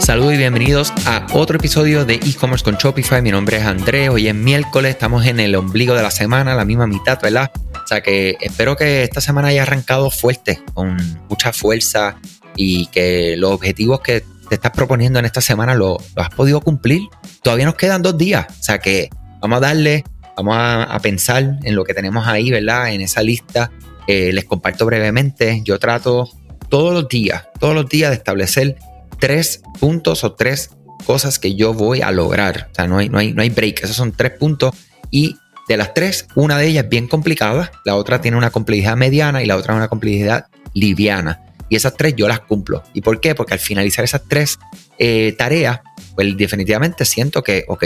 Saludos y bienvenidos a otro episodio de e-commerce con Shopify. Mi nombre es Andrés. Hoy es miércoles, estamos en el ombligo de la semana, la misma mitad, ¿verdad? O sea que espero que esta semana haya arrancado fuerte, con mucha fuerza y que los objetivos que te estás proponiendo en esta semana lo, has podido cumplir. Todavía nos quedan dos días, o sea que vamos a darle, vamos a, pensar en lo que tenemos ahí, ¿verdad? En esa lista. Eh, les comparto brevemente. Yo trato todos los días, todos los días de establecer tres puntos o tres cosas que yo voy a lograr. O sea, no hay, no hay, no hay break. Esos son tres puntos. Y de las tres, una de ellas es bien complicada, la otra tiene una complejidad mediana y la otra una complejidad liviana. Y esas tres yo las cumplo. ¿Y por qué? Porque al finalizar esas tres eh, tareas, pues definitivamente siento que, ok,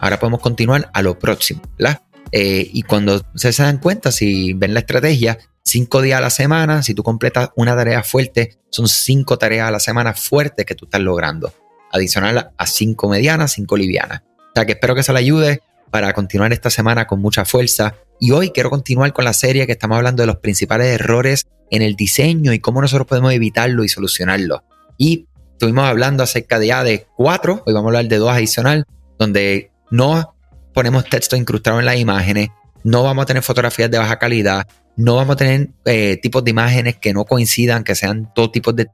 ahora podemos continuar a lo próximo, ¿verdad? Eh, y cuando se dan cuenta, si ven la estrategia, cinco días a la semana, si tú completas una tarea fuerte, son cinco tareas a la semana fuertes que tú estás logrando. Adicional a cinco medianas, cinco livianas. O sea que espero que eso le ayude para continuar esta semana con mucha fuerza. Y hoy quiero continuar con la serie que estamos hablando de los principales errores en el diseño y cómo nosotros podemos evitarlo y solucionarlo. Y estuvimos hablando acerca de ya de cuatro, hoy vamos a hablar de dos adicional, donde no ponemos texto incrustado en las imágenes, no vamos a tener fotografías de baja calidad, no vamos a tener eh, tipos de imágenes que no coincidan, que sean todo tipo de,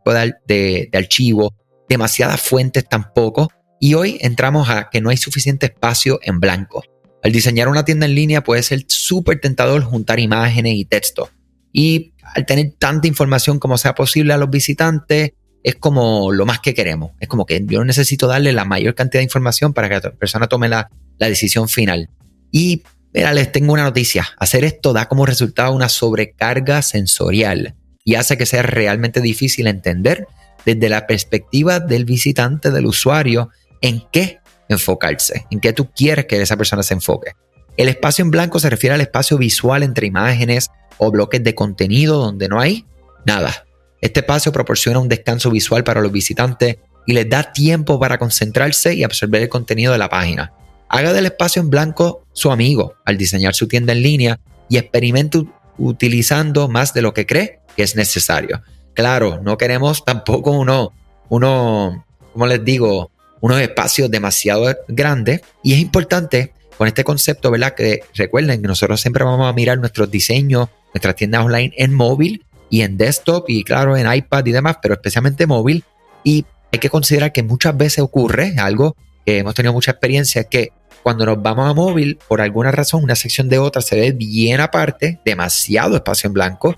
de, de archivo, demasiadas fuentes tampoco. Y hoy entramos a que no hay suficiente espacio en blanco. Al diseñar una tienda en línea puede ser súper tentador juntar imágenes y texto. Y al tener tanta información como sea posible a los visitantes, es como lo más que queremos. Es como que yo necesito darle la mayor cantidad de información para que la persona tome la, la decisión final. Y Mira, les tengo una noticia. Hacer esto da como resultado una sobrecarga sensorial y hace que sea realmente difícil entender desde la perspectiva del visitante, del usuario, en qué enfocarse, en qué tú quieres que esa persona se enfoque. El espacio en blanco se refiere al espacio visual entre imágenes o bloques de contenido donde no hay nada. Este espacio proporciona un descanso visual para los visitantes y les da tiempo para concentrarse y absorber el contenido de la página. Haga del espacio en blanco su amigo al diseñar su tienda en línea y experimente utilizando más de lo que cree que es necesario. Claro, no queremos tampoco uno, uno, como les digo, unos espacios demasiado grandes y es importante con este concepto, ¿verdad? Que recuerden que nosotros siempre vamos a mirar nuestros diseños, nuestras tiendas online en móvil y en desktop y claro en iPad y demás, pero especialmente móvil y hay que considerar que muchas veces ocurre algo hemos tenido mucha experiencia, que cuando nos vamos a móvil, por alguna razón, una sección de otra se ve bien aparte, demasiado espacio en blanco,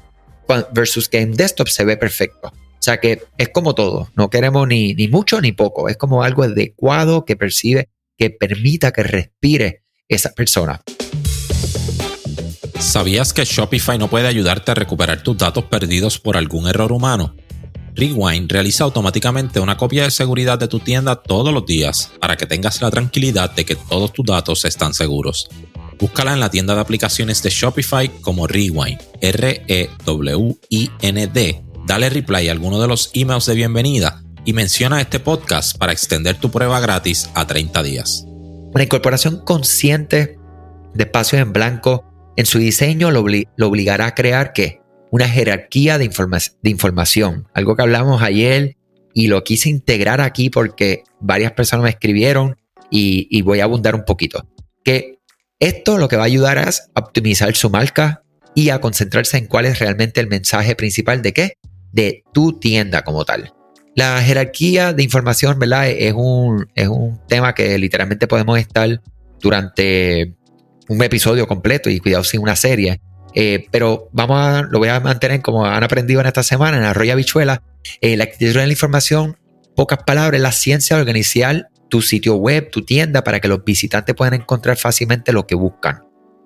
versus que en desktop se ve perfecto. O sea que es como todo, no queremos ni, ni mucho ni poco, es como algo adecuado que percibe, que permita que respire esa persona. ¿Sabías que Shopify no puede ayudarte a recuperar tus datos perdidos por algún error humano? Rewind realiza automáticamente una copia de seguridad de tu tienda todos los días para que tengas la tranquilidad de que todos tus datos están seguros. Búscala en la tienda de aplicaciones de Shopify como Rewind, R-E-W-I-N-D. Dale reply a alguno de los emails de bienvenida y menciona este podcast para extender tu prueba gratis a 30 días. Una incorporación consciente de espacios en blanco en su diseño lo, lo obligará a crear que una jerarquía de, de información, algo que hablamos ayer y lo quise integrar aquí porque varias personas me escribieron y, voy a abundar un poquito. Que esto lo que va a ayudar es a optimizar su marca y a concentrarse en cuál es realmente el mensaje principal de qué? De tu tienda como tal. La jerarquía de información, ¿verdad? Es un, es un tema que literalmente podemos estar durante un episodio completo y cuidado sin una serie eh, pero vamos a, lo voy a mantener como han aprendido en esta semana en Arroyo Bichuela. Eh, la arquitectura de la información, pocas palabras, la ciencia de organizar tu sitio web, tu tienda, para que los visitantes puedan encontrar fácilmente lo que buscan.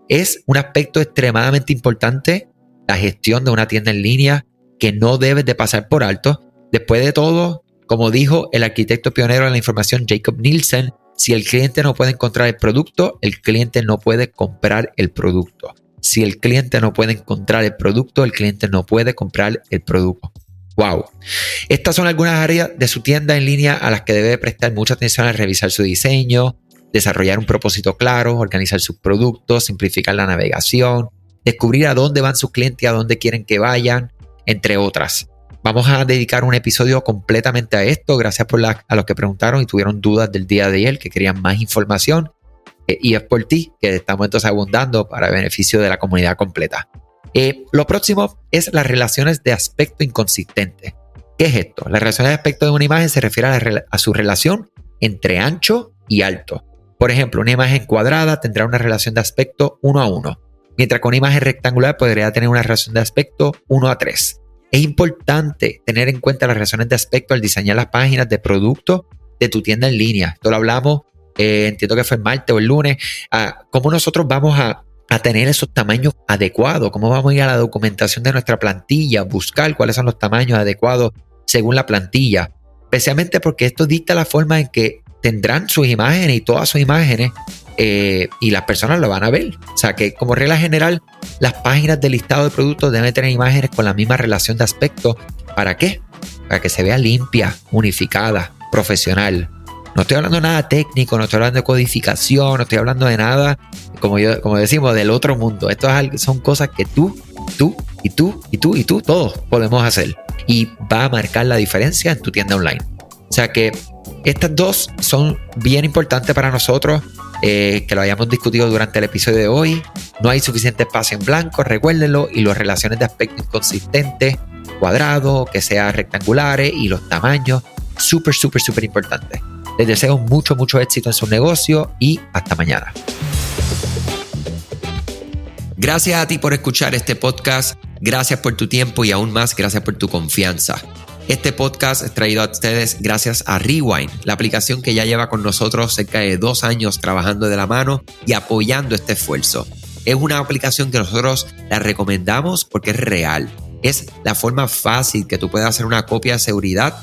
Es un aspecto extremadamente importante la gestión de una tienda en línea que no debes de pasar por alto. Después de todo, como dijo el arquitecto pionero de la información Jacob Nielsen, si el cliente no puede encontrar el producto, el cliente no puede comprar el producto. Si el cliente no puede encontrar el producto, el cliente no puede comprar el producto. Wow. Estas son algunas áreas de su tienda en línea a las que debe prestar mucha atención al revisar su diseño, desarrollar un propósito claro, organizar sus productos, simplificar la navegación, descubrir a dónde van sus clientes y a dónde quieren que vayan, entre otras. Vamos a dedicar un episodio completamente a esto. Gracias por a los que preguntaron y tuvieron dudas del día de ayer, que querían más información. Eh, y es por ti que estamos entonces abundando para beneficio de la comunidad completa. Eh, lo próximo es las relaciones de aspecto inconsistente. ¿Qué es esto? La relación de aspecto de una imagen se refiere a, su relación entre ancho y alto. Por ejemplo, una imagen cuadrada tendrá una relación de aspecto 1 a 1, mientras que una imagen rectangular podría tener una relación de aspecto 1 a 3. Es importante tener en cuenta las relaciones de aspecto al diseñar las páginas de producto de tu tienda en línea. Esto lo hablamos, eh, entiendo que fue el martes o el lunes, a cómo nosotros vamos a a tener esos tamaños adecuados, cómo vamos a ir a la documentación de nuestra plantilla, buscar cuáles son los tamaños adecuados según la plantilla, especialmente porque esto dicta la forma en que tendrán sus imágenes y todas sus imágenes eh, y las personas lo van a ver. O sea que como regla general, las páginas de listado de productos deben tener imágenes con la misma relación de aspecto. ¿Para qué? Para que se vea limpia, unificada, profesional. No estoy hablando de nada técnico, no estoy hablando de codificación, no estoy hablando de nada, como, yo, como decimos, del otro mundo. Esto son cosas que tú, tú y tú y tú y tú, todos podemos hacer. Y va a marcar la diferencia en tu tienda online. O sea que estas dos son bien importantes para nosotros, eh, que lo hayamos discutido durante el episodio de hoy. No hay suficiente espacio en blanco, recuérdenlo, y las relaciones de aspecto inconsistentes, cuadrados, que sean rectangulares y los tamaños, súper, súper, súper importantes. Les deseo mucho, mucho éxito en su negocio y hasta mañana. Gracias a ti por escuchar este podcast, gracias por tu tiempo y aún más gracias por tu confianza. Este podcast es traído a ustedes gracias a Rewind, la aplicación que ya lleva con nosotros cerca de dos años trabajando de la mano y apoyando este esfuerzo. Es una aplicación que nosotros la recomendamos porque es real. Es la forma fácil que tú puedes hacer una copia de seguridad